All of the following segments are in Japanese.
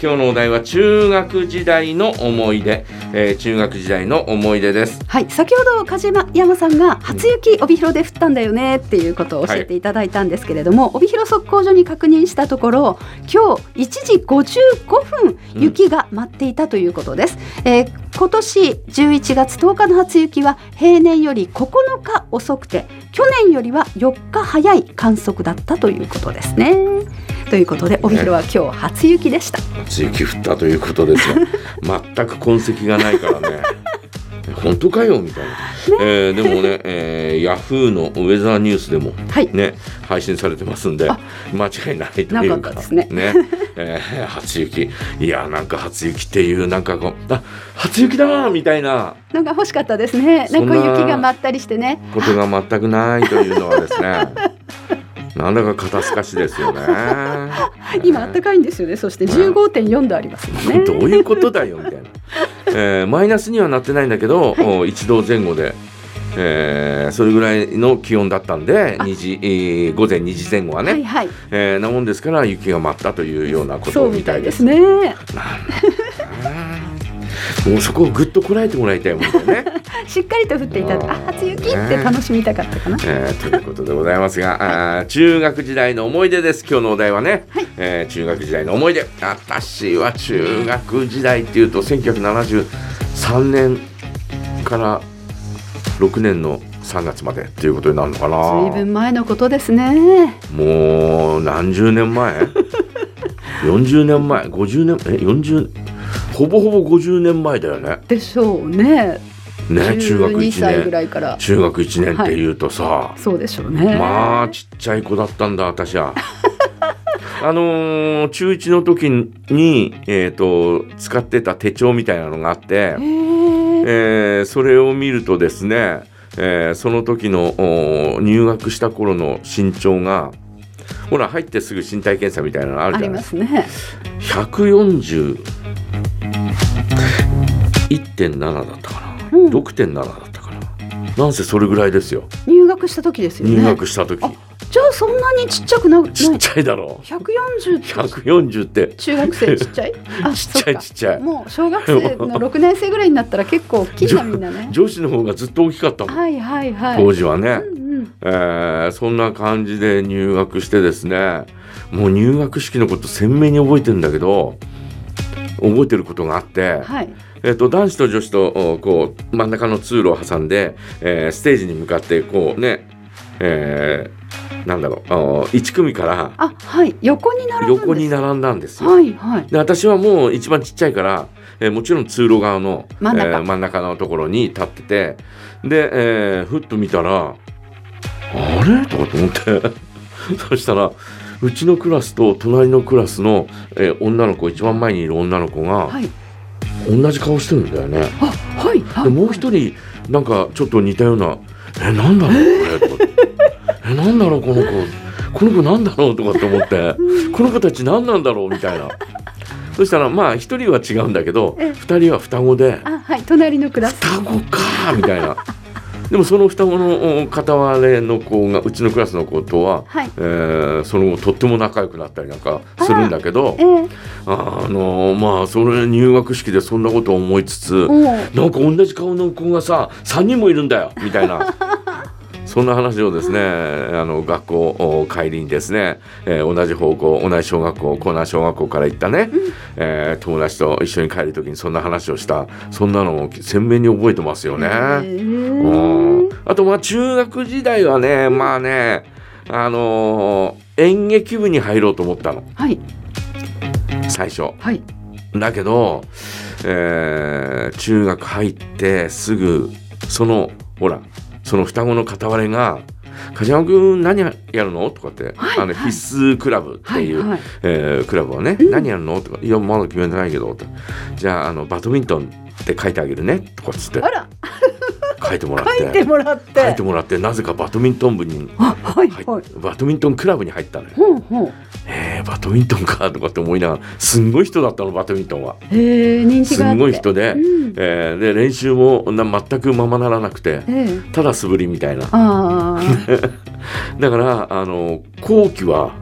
今日のお題は中学時代の思い出、えー、中学時代の思い出です。はい。先ほど梶山さんが初雪帯広で降ったんだよね。っていうことを教えていただいたんですけれども、はい、帯広測候所に確認したところ今日1時55分雪が舞っていたということです、うん、えー、今年11月10日の初雪は平年より9日遅くて去年よりは4日早い観測だったということですね。ということで帯広は今日初雪でした、初雪降ったということですよ 全く痕跡がないからね。本当かよみたいな、ね。えー、でもね、えー、ヤフーのウェザーニュースでもね、はい、配信されてますんで間違いないというかね。ね、えー、初雪。いやなんか初雪っていうなんかこうあ初雪だみたいな。なんか欲しかったですね。なんか雪が舞ったりしてね。ことが全くないというのはですね なんだか肩透かしですよね。今暖かいんですよね。そして15.4度ありますね。どういうことだよみたいな。えー、マイナスにはなってないんだけど、はい、一度前後で。えー、それぐらいの気温だったんで2時、えー、午前2時前後はね、はいはい、えー、なもんですから雪が舞ったというようなことみたいです。ね。もうそこをぐっとこらえてもらいたいもんね。しっかりと降っていただあ初雪って楽しみたかったかな。えー、ということでございますが、あ中学時代の思い出です。今日のお題はね、はい、えー、中学時代の思い出。私は中学時代っていうと1973年から6年の3月までっていうことになるのかな。随分前のことですね。もう何十年前 ?40 年前 ?50 年？え40ほぼほぼ50年前だよね。でしょうね。ね、中学1歳ぐらいから。中学1年っていうとさ、はい、そうでしょうね。まあちっちゃい子だったんだ私は。あのー、中1の時に、えーと、使ってた手帳みたいなのがあって、えー、それを見るとですね、えー、その時の入学した頃の身長がほら入ってすぐ身体検査みたいなのあるじゃないですか。ね、140 1.7だったかな、うん、6.7だったかな。なんせそれぐらいですよ。入学した時ですよね。入学した時。じゃあそんなにちっちゃくなちっちゃいだろ。う140 140って。中学生ちっちゃい？ちっちゃいちっちゃい。もう小学生の 6年生ぐらいになったら結構大きいなみんなね。女子の方がずっと大きかったもん。はいはいはい。当時はね、うんうん、えー、そんな感じで入学してですね。もう入学式のこと鮮明に覚えてるんだけど覚えてることがあって、はい、えーと、男子と女子とこう真ん中の通路を挟んで、えー、ステージに向かってこうね、えー、なんだろう1組からあ、はい、横に並ん横に並んだんですよ。はいはい、で私はもう一番ちっちゃいから、えー、もちろん通路側の真ん中,、えー、真ん中のところに立っててで、えー、ふっと見たらあれ？とかと思って。そしたらうちのクラスと隣のクラスの、えー、女の子一番前にいる女の子が、はい、同じ顔してるんだよね。あはい、はい、でもう一人なんかちょっと似たような「えなんだろう？これ」とか「えなんだろう？この子。この子なんだろう」とかって思って「この子たち何なんだろう」みたいな。そしたらまあ一人は違うんだけど二人は双子で「あはい隣のクラス。双子か」みたいな。でもその双子の片割れの子がうちのクラスの子とは、はい、えー、その後とっても仲良くなったりなんかするんだけどあ、えー、あのまあそれ入学式でそんなことを思いつつなんか同じ顔の子がさ3人もいるんだよみたいな。そんな話をですね、あの学校帰りにですね、えー、同じ方向同じ小学校江南小学校から行ったね、うん、えー、友達と一緒に帰る時にそんな話をしたそんなのを鮮明に覚えてますよね。あとまあ中学時代はねまあねあのー、演劇部に入ろうと思ったの。はい、最初。はい、だけど、えー、中学入ってすぐそのほらその双子の片割れが「梶山君何やるの?」とかって、はい、あの必須クラブっていう、はいはい、えー、クラブはね、うん、何やるの?」とか「いやまだ決めてないけど」じゃああのバドミントンって書いてあげるね」とかっつって。書いてもらって。書いてもらって。書いてもらって。なぜかバドミントン部に、はいはい、バドミントンクラブに入ったのよ。ほうほう。えー、バドミントンかとかって思いながらすんごい人だったのバドミントンは。え人気がすごい人で,、うん、えー、で練習もな全くままならなくて、えー、ただ素振りみたいな。だからあの後期は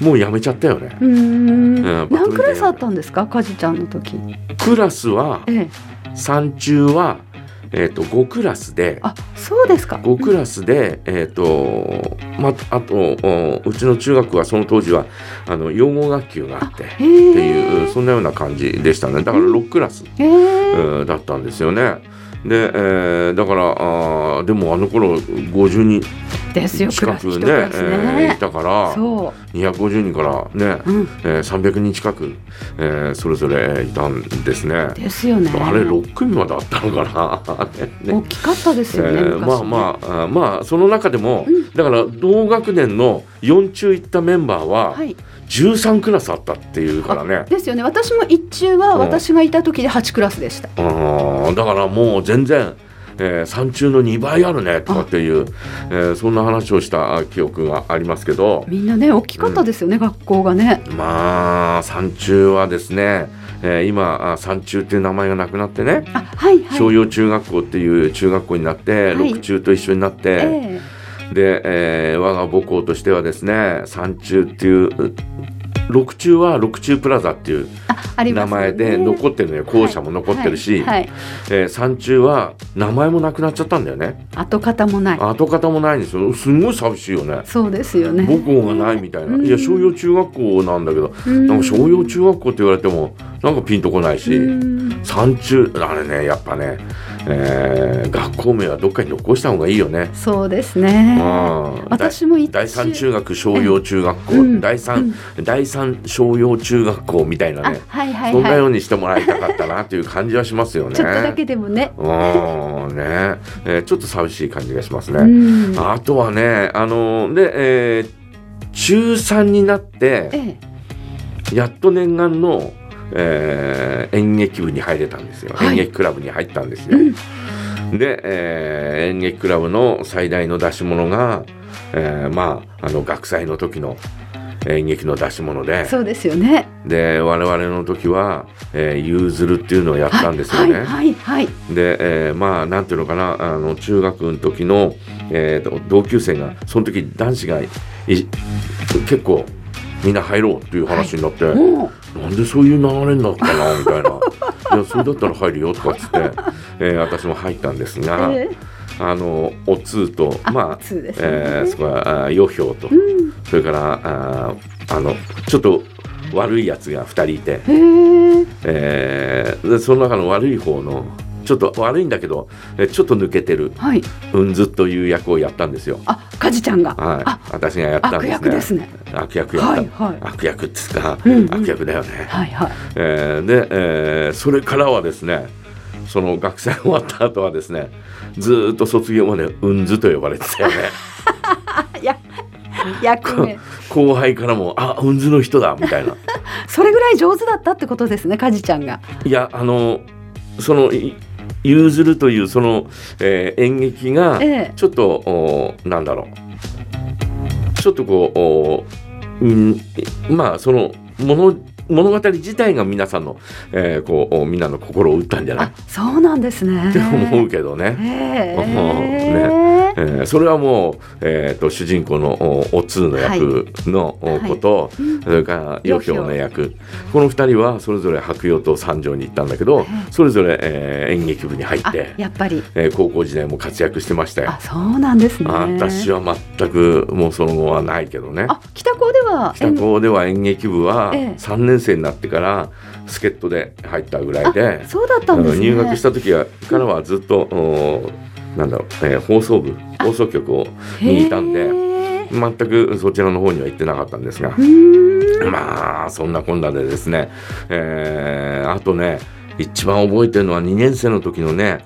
もうやめちゃったよね。うん、何クラスあったんですか、かじちゃんの時。クラスは、ええ、山中はえーと、5クラスであそうですか。5クラスで、えーとまあとうちの中学はその当時はあの養護学級があってっていうそんなような感じでしたね。だから6クラス、えー、だったんですよね。で、えー、だからあでもあの頃50人近くねね、えー、いたから250人からね、うん。えー、300人近く、えー、それぞれいたんですね。ですよね。あれ6組まであったのかな。ね、大きかったですよね。えー、まあまああまあその中でも、うん、だから同学年の4中行ったメンバーは、はい。13クラスあったっていうからね。ですよね。私も一中は私がいた時で8クラスでした、うん、だからもう全然えー、山中の2倍あるねとかっていう、えー、そんな話をした記憶がありますけど。みんなね大きかったですよね、うん、学校がね。まあ山中はですねえー、今山中っていう名前がなくなってね、はいはい、商用中学校っていう中学校になって、はい、六中と一緒になって、えー、で、えー、我が母校としてはですね山中っていう六中は六中プラザっていう名前で残ってるのよ、校舎も残ってるし、はい。はい。えー、山中は名前もなくなっちゃったんだよね。跡形もない。跡形もないんですよ。すごい寂しいよね。そうですよね。母校がないみたいな、いや商用中学校なんだけど、なんか商用中学校って言われてもなんかピンとこないし、山中あれねやっぱねえー、学校名はどっかに残した方がいいよね。そうですね。私も第三中学商用中学校、うん、第三、うん、第三商用中学校みたいなね、はいはいはい、そんなようにしてもらいたかったなという感じはしますよね。ちょっとだけでもね。うんね、えー、ちょっと寂しい感じがしますね。あとはね、あので、えー、中三になって、ええ、やっと念願のえー、演劇部に入れたんですよ、はい、演劇クラブに入ったんですよ。うん、で、えー、演劇クラブの最大の出し物が、えー、まああの学祭の時の演劇の出し物で。そうですよね。で我々の時は「えー、ゆうずる」っていうのをやったんですよね。はいはい、はい、で、えー、まあなんていうのかなあの中学の時の、えー、同級生がその時男子が結構みんな入ろうっていう話になって、はい、なんでそういう流れになったなみたいな。いやそれだったら入るよとかっつって、えー、私も入ったんですが。えーあのお通とまあ、ね、えー、そこは余票と、うん、それからああのちょっと悪いやつが2人いて、えー、でその中の悪い方のちょっと悪いんだけどちょっと抜けてる、はい、うんずという役をやったんですよ。あ、カジちゃんが。はい。私がやったんですね。悪役ですね。悪役やった。はいはい、悪役ですか、うんうん、悪役だよね。はいはい。えー、で、えー、それからはですね、その学生終わった後はですね、ずっと卒業までうんずと呼ばれてたよね。後輩からも「あうんずの人だ」みたいな。それぐらい上手だったってことですねカジちゃんが。いやあのそのゆずるというその、えー、演劇がちょっと、ええ、なんだろう。ちょっとこう、うん、まあそのもの物語自体が皆さんの、えー、こうみんなの心を打ったんじゃない？そうなんですね。って思うけどね。えー、ね。えー、それはもう、えーと、主人公のお通の役のこと、はい、それから余興の役。この2人はそれぞれ白洋と三条に行ったんだけど、それぞれ、えー、演劇部に入ってやっぱり、えー、高校時代も活躍してましたよ。あそうなんですね。私は全くもうその後はないけどね。あ北高では北高では演劇部は3年生になってから助っ人で入ったぐらいでそうだったんです、ね、入学した時からはずっと、なんだろう、えー、放送部放送局をにいたんで全くそちらの方には行ってなかったんですがまあそんなこんなでですね、えー、あとね一番覚えてるのは2年生の時のね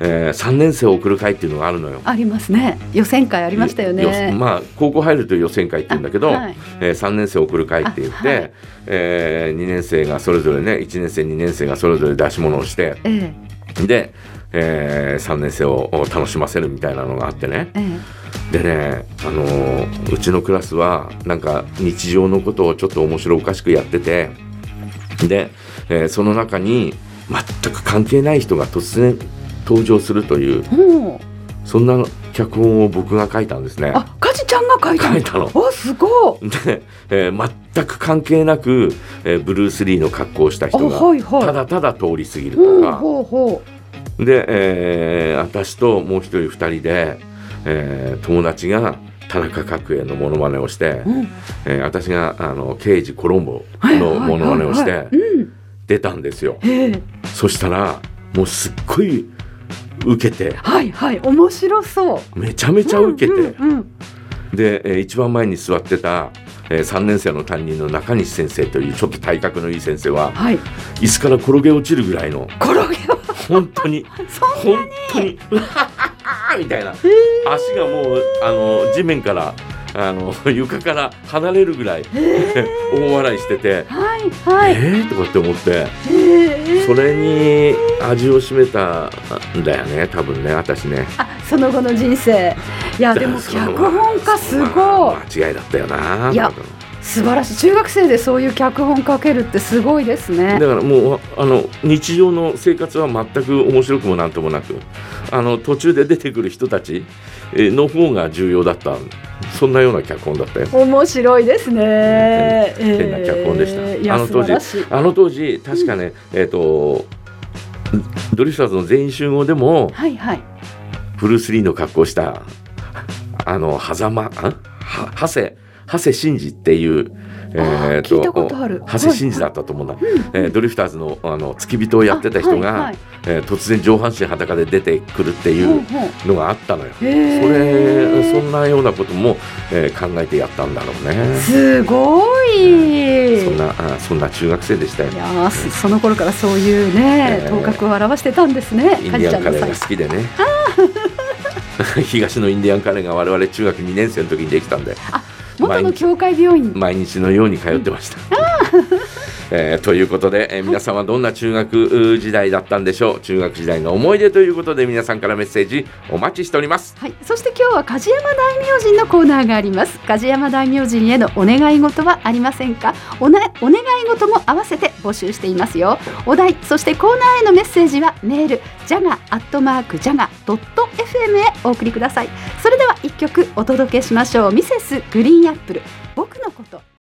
えー、3年生を送る会っていうのがあるのよ。ありますね。予選会ありましたよね。まあ高校入ると予選会って言うんだけど、はい、えー、3年生を送る会って言って、はい、えー、2年生がそれぞれね1年生2年生がそれぞれ出し物をして、えー、でえー、3年生を楽しませるみたいなのがあってね、ええ、でね、あのー、うちのクラスはなんか日常のことをちょっと面白おかしくやっててで、えー、その中に全く関係ない人が突然登場するという、そんな脚本を僕が書いたんですね。あ、かじちゃんが書いた書いたの。あすごい。で、えー、全く関係なく、えー、ブルース・リーの格好をした人が、はいはい、ただただ通り過ぎるとか、ほうほうで、えー、私ともう一人二人で、えー、友達が田中角栄のものまねをして、うん、えー、私があの刑事コロンボのものまねをして出たんですよ。そしたらもうすっごい受けて。はいはい面白そう。めちゃめちゃ受けて、うんうんうん、で、えー、一番前に座ってた、えー、3年生の担任の中西先生というちょっと体格のいい先生は、はい、椅子から転げ落ちるぐらいの転げ本当に本当にみたいな。足がもうあの地面からあの床から離れるぐらい、えー、大笑いしてて、はいはい、えー、とかって思って、えー、それに味を占めたんだよね。多分ね。私ね。あその後の人生。いやでも脚本家すごい、まあ、間違いだったよないや素晴らしい。中学生でそういう脚本書けるってすごいですね。だからもうあの日常の生活は全く面白くもなんともなくあの途中で出てくる人たちの方が重要だったそんなような脚本だったよ。面白いですね、変変な脚本でした、えー、あの当時あの当時確かね、うん、えっ、ー、とドリフターズの全員集合でも、はいはい、ブルース・リーの格好したあの狭間は長谷長谷真司っていう、えーと、と長谷真司だったと思うんだ、はい、えー、ドリフターズのあの付き人をやってた人が、はいはい、えー、突然上半身裸で出てくるっていうのがあったのよ。それそんなようなことも、えー、考えてやったんだろうね。すごい、そんなあそんな中学生でしたよ。いやその頃からそういうね、えー、頭角を表してたんですね。インディアンカレーが好きでね。東のインディアンカレーが我々中学2年生の時にできたんで。あ元の教会病院毎日のように通ってました。えー、ということで、えー、皆さんはどんな中学時代だったんでしょう？中学時代の思い出ということで皆さんからメッセージお待ちしております、はい、そして今日は梶山大明神のコーナーがあります。梶山大明神へのお願い事はありませんか？おなお願い事も合わせて募集していますよ。お題そしてコーナーへのメッセージはメールジャガアットマークジャガドット FM へお送りください。それでは一曲お届けしましょう。ミセスグリーンアップル。僕のこと。